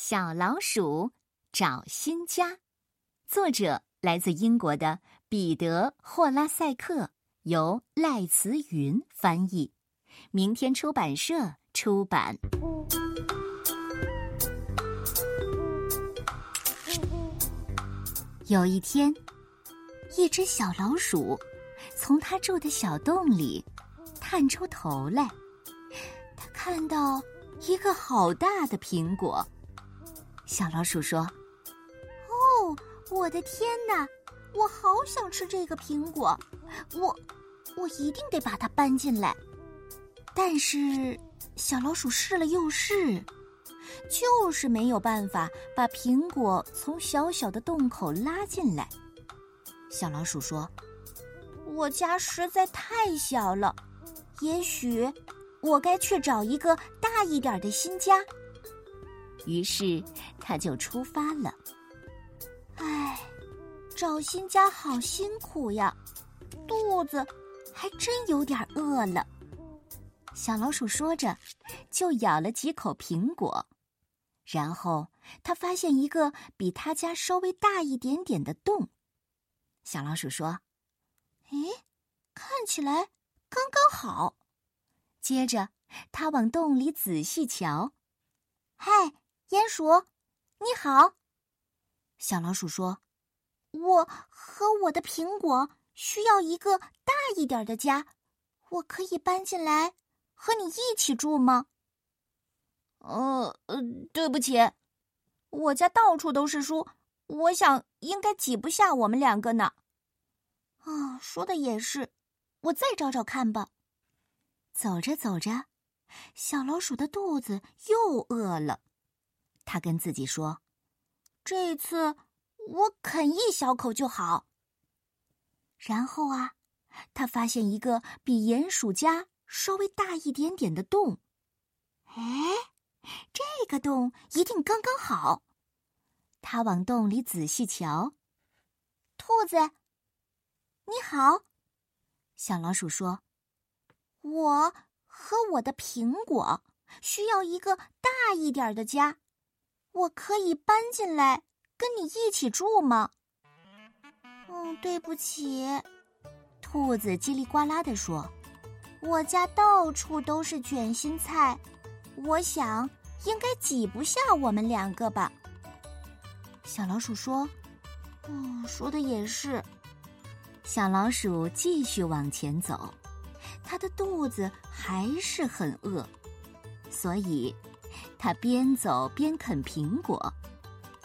小老鼠找新家，作者来自英国的彼得·霍拉塞克，由赖慈云翻译，明天出版社出版。有一天，一只小老鼠从它住的小洞里探出头来，它看到一个好大的苹果。小老鼠说：“哦，我的天哪！我好想吃这个苹果，我，我一定得把它搬进来。”但是小老鼠试了又试，就是没有办法把苹果从小小的洞口拉进来。小老鼠说：“我家实在太小了，也许我该去找一个大一点的新家。”于是，他就出发了。唉，找新家好辛苦呀，肚子还真有点饿了。小老鼠说着，就咬了几口苹果，然后他发现一个比他家稍微大一点点的洞。小老鼠说：“咦，看起来刚刚好。”接着，他往洞里仔细瞧。嗨！鼹鼠，你好。小老鼠说：“我和我的苹果需要一个大一点的家，我可以搬进来和你一起住吗？”“呃呃，对不起，我家到处都是书，我想应该挤不下我们两个呢。”“啊，说的也是，我再找找看吧。”走着走着，小老鼠的肚子又饿了。他跟自己说：“这次我啃一小口就好。”然后啊，他发现一个比鼹鼠家稍微大一点点的洞。哎，这个洞一定刚刚好。他往洞里仔细瞧。兔子，你好。小老鼠说：“我和我的苹果需要一个大一点的家。”我可以搬进来跟你一起住吗？嗯，对不起，兔子叽里呱啦的说：“我家到处都是卷心菜，我想应该挤不下我们两个吧。”小老鼠说：“嗯，说的也是。”小老鼠继续往前走，它的肚子还是很饿，所以。他边走边啃苹果，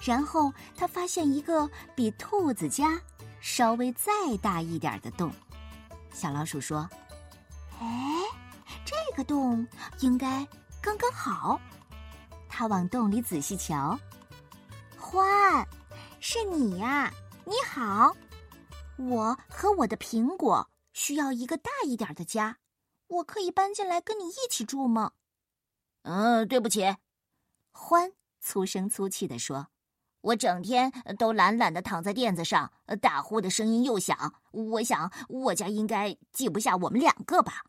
然后他发现一个比兔子家稍微再大一点的洞。小老鼠说：“哎，这个洞应该刚刚好。”他往洞里仔细瞧，欢，是你呀！你好，我和我的苹果需要一个大一点的家，我可以搬进来跟你一起住吗？嗯，对不起，欢粗声粗气地说：“我整天都懒懒的躺在垫子上，打呼的声音又响。我想我家应该挤不下我们两个吧。”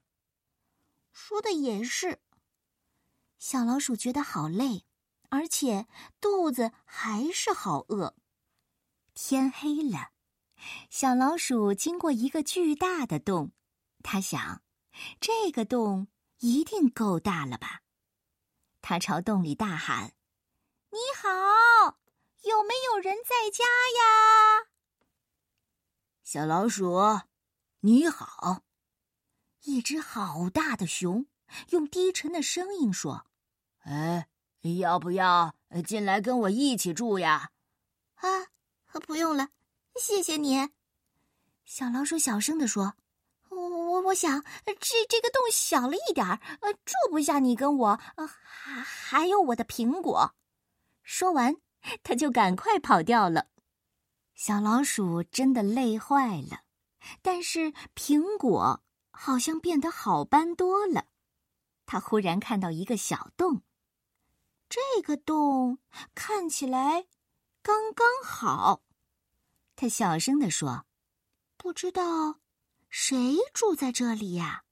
说的也是。小老鼠觉得好累，而且肚子还是好饿。天黑了，小老鼠经过一个巨大的洞，它想，这个洞一定够大了吧。他朝洞里大喊：“你好，有没有人在家呀？”小老鼠，你好。一只好大的熊用低沉的声音说：“哎，要不要进来跟我一起住呀？”啊，不用了，谢谢你。小老鼠小声的说。我我想这这个洞小了一点儿，呃，住不下你跟我，呃，还还有我的苹果。说完，他就赶快跑掉了。小老鼠真的累坏了，但是苹果好像变得好搬多了。他忽然看到一个小洞，这个洞看起来刚刚好。他小声地说：“不知道。”谁住在这里呀？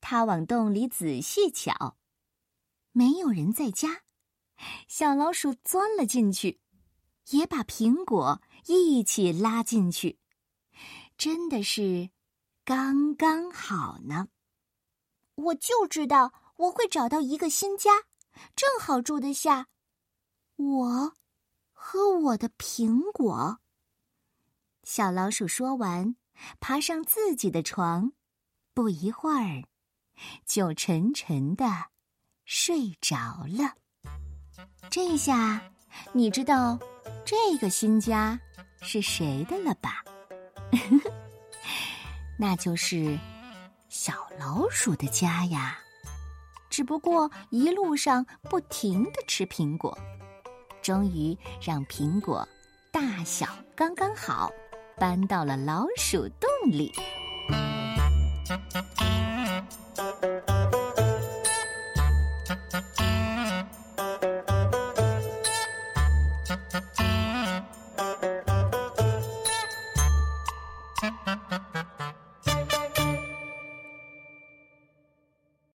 他往洞里仔细瞧，没有人在家，小老鼠钻了进去，也把苹果一起拉进去，真的是刚刚好呢。我就知道我会找到一个新家，正好住得下。我和我的苹果。小老鼠说完，爬上自己的床，不一会儿，就沉沉的睡着了。这下，你知道这个新家是谁的了吧？那就是小老鼠的家呀。只不过一路上不停的吃苹果。终于让苹果大小刚刚好，搬到了老鼠洞里。